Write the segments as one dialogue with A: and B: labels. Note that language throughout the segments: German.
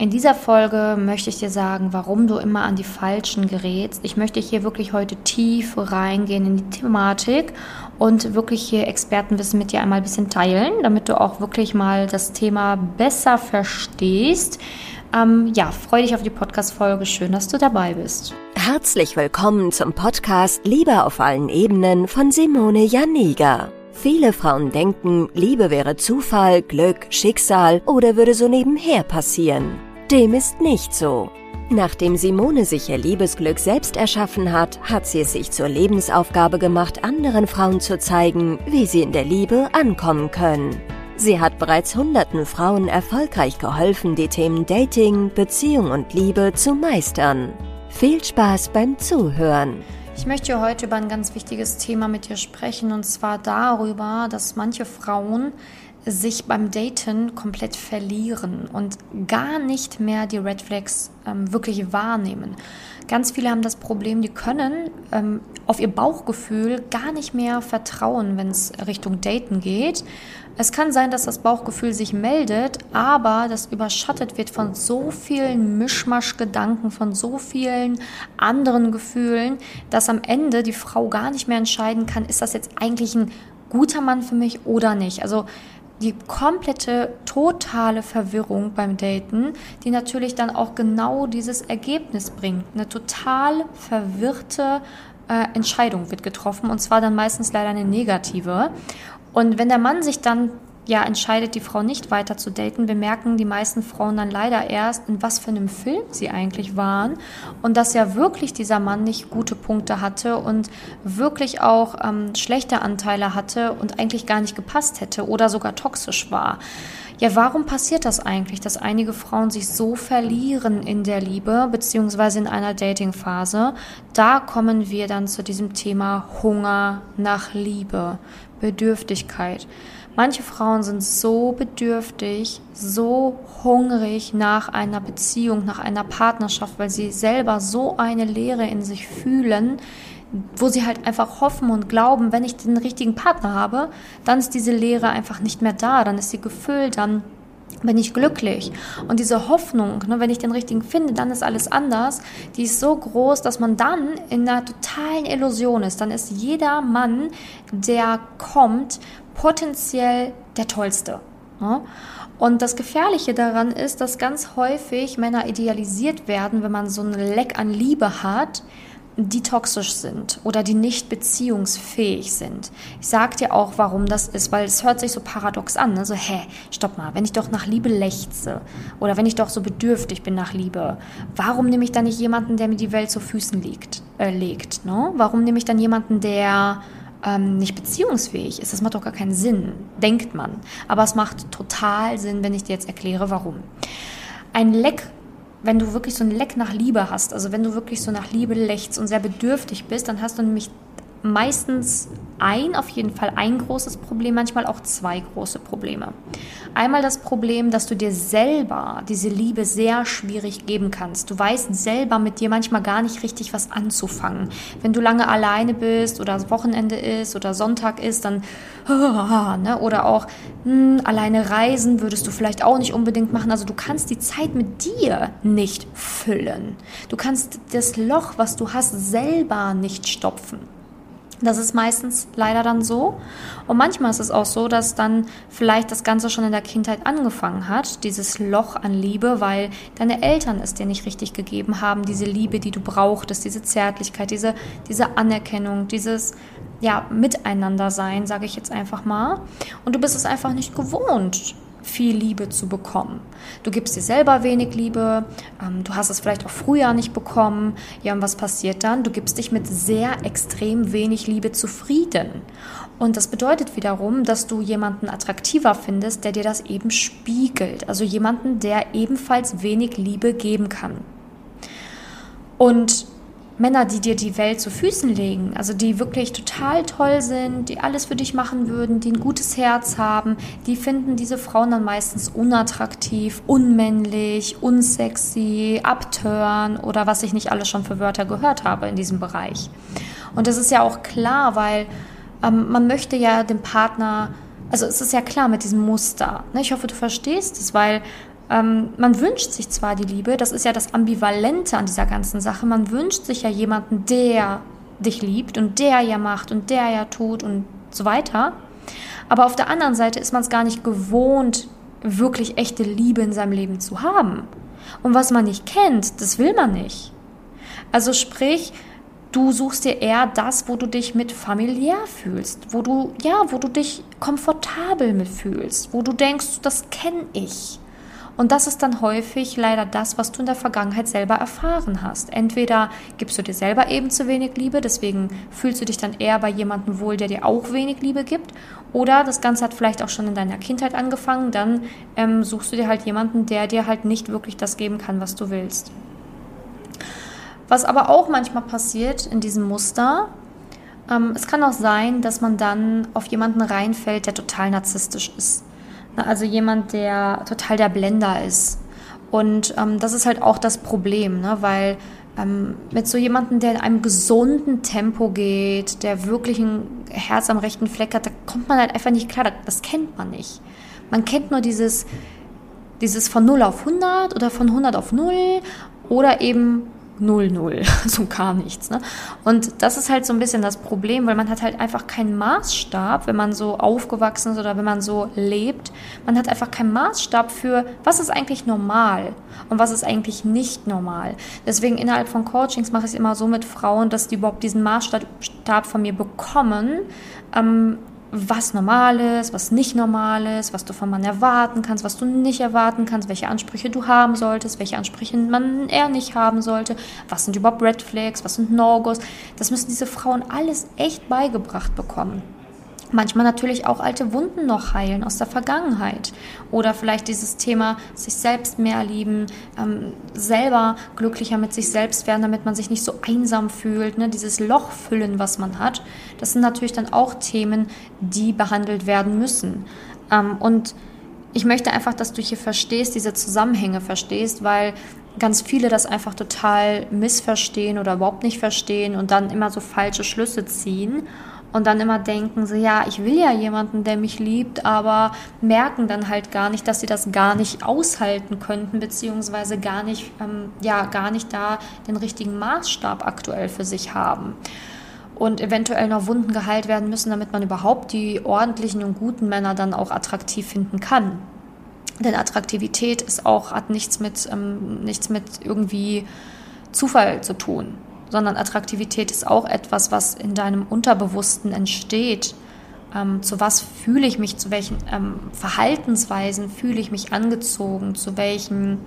A: In dieser Folge möchte ich dir sagen, warum du immer an die Falschen gerätst. Ich möchte hier wirklich heute tief reingehen in die Thematik und wirklich hier Expertenwissen mit dir einmal ein bisschen teilen, damit du auch wirklich mal das Thema besser verstehst. Ähm, ja, freue dich auf die Podcast-Folge. Schön, dass du dabei bist.
B: Herzlich willkommen zum Podcast Liebe auf allen Ebenen von Simone Janiga. Viele Frauen denken, Liebe wäre Zufall, Glück, Schicksal oder würde so nebenher passieren. Dem ist nicht so. Nachdem Simone sich ihr Liebesglück selbst erschaffen hat, hat sie es sich zur Lebensaufgabe gemacht, anderen Frauen zu zeigen, wie sie in der Liebe ankommen können. Sie hat bereits hunderten Frauen erfolgreich geholfen, die Themen Dating, Beziehung und Liebe zu meistern. Viel Spaß beim Zuhören.
A: Ich möchte heute über ein ganz wichtiges Thema mit dir sprechen und zwar darüber, dass manche Frauen sich beim Daten komplett verlieren und gar nicht mehr die Red Flags ähm, wirklich wahrnehmen. Ganz viele haben das Problem, die können ähm, auf ihr Bauchgefühl gar nicht mehr vertrauen, wenn es Richtung Daten geht. Es kann sein, dass das Bauchgefühl sich meldet, aber das überschattet wird von so vielen Mischmaschgedanken, von so vielen anderen Gefühlen, dass am Ende die Frau gar nicht mehr entscheiden kann, ist das jetzt eigentlich ein guter Mann für mich oder nicht. Also die komplette, totale Verwirrung beim Daten, die natürlich dann auch genau dieses Ergebnis bringt. Eine total verwirrte äh, Entscheidung wird getroffen und zwar dann meistens leider eine negative. Und wenn der Mann sich dann ja entscheidet, die Frau nicht weiter zu daten, bemerken die meisten Frauen dann leider erst, in was für einem Film sie eigentlich waren und dass ja wirklich dieser Mann nicht gute Punkte hatte und wirklich auch ähm, schlechte Anteile hatte und eigentlich gar nicht gepasst hätte oder sogar toxisch war. Ja, warum passiert das eigentlich, dass einige Frauen sich so verlieren in der Liebe beziehungsweise in einer Datingphase? Da kommen wir dann zu diesem Thema Hunger nach Liebe, Bedürftigkeit. Manche Frauen sind so bedürftig, so hungrig nach einer Beziehung, nach einer Partnerschaft, weil sie selber so eine Leere in sich fühlen, wo sie halt einfach hoffen und glauben, wenn ich den richtigen Partner habe, dann ist diese Leere einfach nicht mehr da, dann ist sie gefüllt, dann bin ich glücklich. Und diese Hoffnung, ne, wenn ich den richtigen finde, dann ist alles anders, die ist so groß, dass man dann in einer totalen Illusion ist. Dann ist jeder Mann, der kommt, potenziell der Tollste. Ne? Und das Gefährliche daran ist, dass ganz häufig Männer idealisiert werden, wenn man so ein Leck an Liebe hat, die toxisch sind oder die nicht beziehungsfähig sind. Ich sag dir auch, warum das ist, weil es hört sich so paradox an. Ne? So, hä, stopp mal, wenn ich doch nach Liebe lechze oder wenn ich doch so bedürftig bin nach Liebe, warum nehme ich dann nicht jemanden, der mir die Welt zu Füßen liegt, äh, legt? Ne? Warum nehme ich dann jemanden, der ähm, nicht beziehungsfähig ist. Das macht doch gar keinen Sinn, denkt man. Aber es macht total Sinn, wenn ich dir jetzt erkläre, warum. Ein Leck, wenn du wirklich so ein Leck nach Liebe hast, also wenn du wirklich so nach Liebe lechzt und sehr bedürftig bist, dann hast du nämlich meistens ein, auf jeden Fall ein großes Problem, manchmal auch zwei große Probleme. Einmal das Problem, dass du dir selber diese Liebe sehr schwierig geben kannst. Du weißt selber mit dir manchmal gar nicht richtig was anzufangen. Wenn du lange alleine bist oder das Wochenende ist oder Sonntag ist, dann ne? oder auch mh, hm, alleine reisen würdest du vielleicht auch nicht unbedingt machen. Also du kannst die Zeit mit dir nicht füllen. Du kannst das Loch, was du hast, selber nicht stopfen. Das ist meistens leider dann so. Und manchmal ist es auch so, dass dann vielleicht das Ganze schon in der Kindheit angefangen hat, dieses Loch an Liebe, weil deine Eltern es dir nicht richtig gegeben haben, diese Liebe, die du brauchtest, diese Zärtlichkeit, diese, diese Anerkennung, dieses ja, Miteinander sein, sage ich jetzt einfach mal. Und du bist es einfach nicht gewohnt viel Liebe zu bekommen. Du gibst dir selber wenig Liebe, ähm, du hast es vielleicht auch früher nicht bekommen. Ja, und was passiert dann? Du gibst dich mit sehr extrem wenig Liebe zufrieden. Und das bedeutet wiederum, dass du jemanden attraktiver findest, der dir das eben spiegelt. Also jemanden, der ebenfalls wenig Liebe geben kann. Und Männer, die dir die Welt zu Füßen legen, also die wirklich total toll sind, die alles für dich machen würden, die ein gutes Herz haben, die finden diese Frauen dann meistens unattraktiv, unmännlich, unsexy, abtören oder was ich nicht alles schon für Wörter gehört habe in diesem Bereich. Und das ist ja auch klar, weil ähm, man möchte ja dem Partner, also es ist ja klar mit diesem Muster. Ne? Ich hoffe, du verstehst es, weil Ähm, man wünscht sich zwar die Liebe, das ist ja das Ambivalente an dieser ganzen Sache, man wünscht sich ja jemanden, der dich liebt und der ja macht und der ja tut und so weiter. Aber auf der anderen Seite ist man es gar nicht gewohnt, wirklich echte Liebe in seinem Leben zu haben. Und was man nicht kennt, das will man nicht. Also sprich, du suchst dir eher das, wo du dich mit familiär fühlst, wo du ja, wo du dich komfortabel mit fühlst, wo du denkst, das kenne ich. Und das ist dann häufig leider das, was du in der Vergangenheit selber erfahren hast. Entweder gibst du dir selber eben zu wenig Liebe, deswegen fühlst du dich dann eher bei jemandem wohl, der dir auch wenig Liebe gibt. Oder das Ganze hat vielleicht auch schon in deiner Kindheit angefangen, dann ähm, suchst du dir halt jemanden, der dir halt nicht wirklich das geben kann, was du willst. Was aber auch manchmal passiert in diesem Muster, ähm, es kann auch sein, dass man dann auf jemanden reinfällt, der total narzisstisch ist. Also jemand, der total der Blender ist. Und ähm, das ist halt auch das Problem, ne? weil ähm, mit so jemandem, der in einem gesunden Tempo geht, der wirklich ein Herz am rechten Fleck hat, da kommt man halt einfach nicht klar. Das kennt man nicht. Man kennt nur dieses, dieses von 0 auf 100 oder von 100 auf 0 oder eben 0-0, so gar nichts. Ne? Und das ist halt so ein bisschen das Problem, weil man hat halt einfach keinen Maßstab, wenn man so aufgewachsen ist oder wenn man so lebt. Man hat einfach keinen Maßstab für, was ist eigentlich normal und was ist eigentlich nicht normal. Deswegen innerhalb von Coachings mache ich es immer so mit Frauen, dass die überhaupt diesen Maßstab von mir bekommen. Ähm, was normal ist, was nicht normal ist, was du von Mann erwarten kannst, was du nicht erwarten kannst, welche Ansprüche du haben solltest, welche Ansprüche man eher nicht haben sollte, was sind überhaupt Red Flags, was sind No-Gos. Das müssen diese Frauen alles echt beigebracht bekommen. Manchmal natürlich auch alte Wunden noch heilen aus der Vergangenheit. Oder vielleicht dieses Thema sich selbst mehr lieben, ähm, selber glücklicher mit sich selbst werden, damit man sich nicht so einsam fühlt. Ne? Dieses Loch füllen, was man hat. Das sind natürlich dann auch Themen, die behandelt werden müssen. Ähm, und ich möchte einfach, dass du hier verstehst, diese Zusammenhänge verstehst, weil ganz viele das einfach total missverstehen oder überhaupt nicht verstehen und dann immer so falsche Schlüsse ziehen und dann immer denken so, ja, ich will ja jemanden, der mich liebt, aber merken dann halt gar nicht, dass sie das gar nicht aushalten könnten, beziehungsweise gar nicht, ähm, ja, gar nicht da den richtigen Maßstab aktuell für sich haben. Und eventuell noch Wunden geheilt werden müssen, damit man überhaupt die ordentlichen und guten Männer dann auch attraktiv finden kann. Denn Attraktivität ist auch, hat nichts mit, ähm, nichts mit irgendwie Zufall zu tun sondern Attraktivität ist auch etwas, was in deinem Unterbewussten entsteht. Ähm, zu was fühle ich mich, zu welchen ähm, Verhaltensweisen fühle ich mich angezogen, zu welchen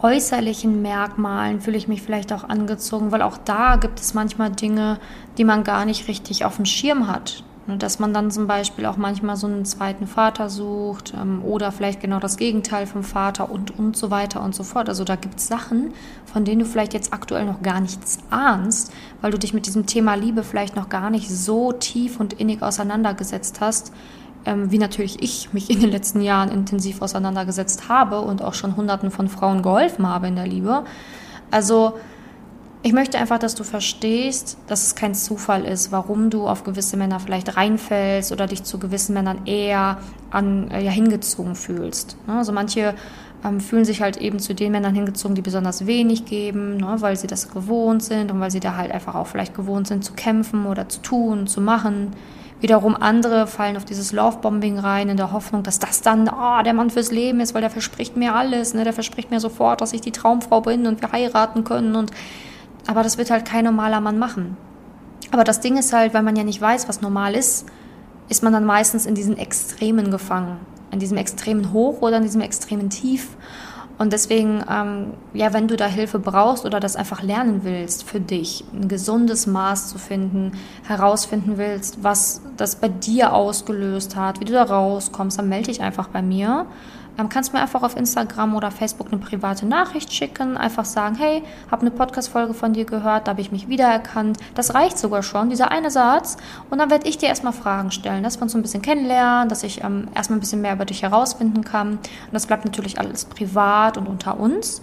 A: äußerlichen Merkmalen fühle ich mich vielleicht auch angezogen, weil auch da gibt es manchmal Dinge, die man gar nicht richtig auf dem Schirm hat. Dass man dann zum Beispiel auch manchmal so einen zweiten Vater sucht ähm, oder vielleicht genau das Gegenteil vom Vater und, und so weiter und so fort. Also da gibt es Sachen, von denen du vielleicht jetzt aktuell noch gar nichts ahnst, weil du dich mit diesem Thema Liebe vielleicht noch gar nicht so tief und innig auseinandergesetzt hast, ähm, wie natürlich ich mich in den letzten Jahren intensiv auseinandergesetzt habe und auch schon Hunderten von Frauen geholfen habe in der Liebe. Also ich möchte einfach, dass du verstehst, dass es kein Zufall ist, warum du auf gewisse Männer vielleicht reinfällst oder dich zu gewissen Männern eher an, äh, ja, hingezogen fühlst. Ne? Also manche ähm, fühlen sich halt eben zu den Männern hingezogen, die besonders wenig geben, ne? weil sie das gewohnt sind und weil sie da halt einfach auch vielleicht gewohnt sind zu kämpfen oder zu tun, zu machen. Wiederum andere fallen auf dieses Lovebombing rein in der Hoffnung, dass das dann oh, der Mann fürs Leben ist, weil der verspricht mir alles, ne? der verspricht mir sofort, dass ich die Traumfrau bin und wir heiraten können und aber das wird halt kein normaler Mann machen. Aber das Ding ist halt, weil man ja nicht weiß, was normal ist, ist man dann meistens in diesen Extremen gefangen. In diesem extremen Hoch oder in diesem extremen Tief. Und deswegen, ähm, ja, wenn du da Hilfe brauchst oder das einfach lernen willst für dich, ein gesundes Maß zu finden, herausfinden willst, was das bei dir ausgelöst hat, wie du da rauskommst, dann melde dich einfach bei mir. Kannst mir einfach auf Instagram oder Facebook eine private Nachricht schicken, einfach sagen, hey, habe eine Podcast-Folge von dir gehört, da habe ich mich wiedererkannt. Das reicht sogar schon, dieser eine Satz. Und dann werde ich dir erstmal Fragen stellen, dass wir uns so ein bisschen kennenlernen, dass ich ähm, erstmal ein bisschen mehr über dich herausfinden kann. Und das bleibt natürlich alles privat und unter uns.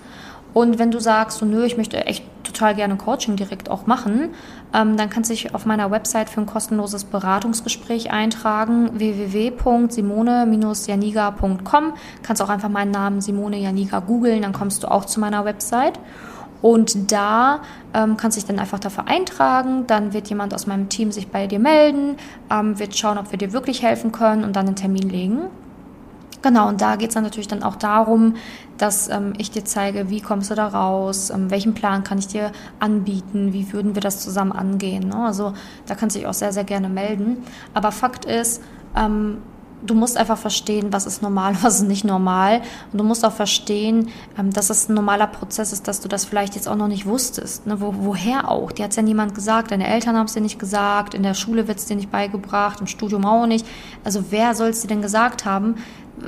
A: Und wenn du sagst, so, nö, ich möchte echt total gerne Coaching direkt auch machen, ähm, dann kannst du dich auf meiner Website für ein kostenloses Beratungsgespräch eintragen, www.simone-janiga.com. Kannst auch einfach meinen Namen Simone Janiga googeln, dann kommst du auch zu meiner Website. Und da ähm, kannst du dich dann einfach dafür eintragen. Dann wird jemand aus meinem Team sich bei dir melden, ähm, wird schauen, ob wir dir wirklich helfen können und dann einen Termin legen. Genau, und da geht es dann natürlich dann auch darum, dass ähm, ich dir zeige, wie kommst du da raus, ähm, welchen Plan kann ich dir anbieten, wie würden wir das zusammen angehen. Ne? Also da kannst du dich auch sehr, sehr gerne melden. Aber Fakt ist, ähm, du musst einfach verstehen, was ist normal, was ist nicht normal. Und du musst auch verstehen, ähm, dass es ein normaler Prozess ist, dass du das vielleicht jetzt auch noch nicht wusstest. Ne? Wo, woher auch? Dir hat es ja niemand gesagt, deine Eltern haben es dir nicht gesagt, in der Schule wird es dir nicht beigebracht, im Studium auch nicht. Also wer soll es dir denn gesagt haben?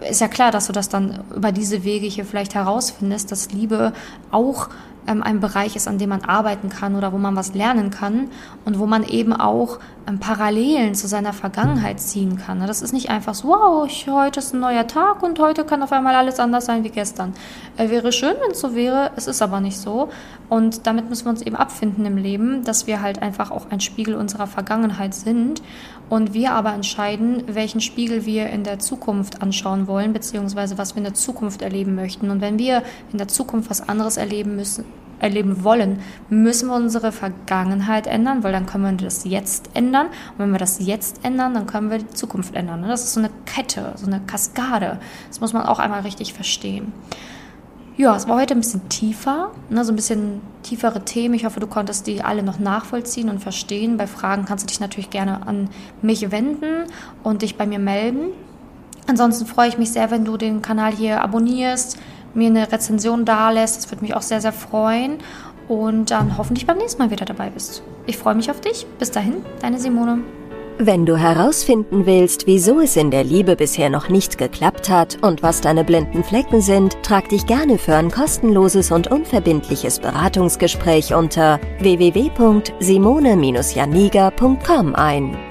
A: Ist ja klar, dass du das dann über diese Wege hier vielleicht herausfindest, dass Liebe auch ähm, ein Bereich ist, an dem man arbeiten kann oder wo man was lernen kann und wo man eben auch ähm, Parallelen zu seiner Vergangenheit ziehen kann. Ne? Das ist nicht einfach so, wow, ich, heute ist ein neuer Tag und heute kann auf einmal alles anders sein wie gestern. Äh, wäre schön, wenn es so wäre, es ist aber nicht so. Und damit müssen wir uns eben abfinden im Leben, dass wir halt einfach auch ein Spiegel unserer Vergangenheit sind und wir aber entscheiden, welchen Spiegel wir in der Zukunft anschauen wollen, beziehungsweise was wir in der Zukunft erleben möchten. Und wenn wir in der Zukunft was anderes erleben müssen, erleben wollen, müssen wir unsere Vergangenheit ändern, weil dann können wir das jetzt ändern. Und wenn wir das jetzt ändern, dann können wir die Zukunft ändern. Das ist so eine Kette, so eine Kaskade. Das muss man auch einmal richtig verstehen. Ja, es war heute ein bisschen tiefer, ne, so ein bisschen tiefere Themen. Ich hoffe, du konntest die alle noch nachvollziehen und verstehen. Bei Fragen kannst du dich natürlich gerne an mich wenden und dich bei mir melden. Ansonsten freue ich mich sehr, wenn du den Kanal hier abonnierst, mir eine Rezension dalässt. Das würde mich auch sehr, sehr freuen. Und dann hoffentlich beim nächsten Mal wieder dabei bist. Ich freue mich auf dich. Bis dahin, deine Simone.
B: Wenn du herausfinden willst, wieso es in der Liebe bisher noch nicht geklappt hat und was deine blinden Flecken sind, trag dich gerne für ein kostenloses und unverbindliches Beratungsgespräch unter www.simone-janiga.com ein.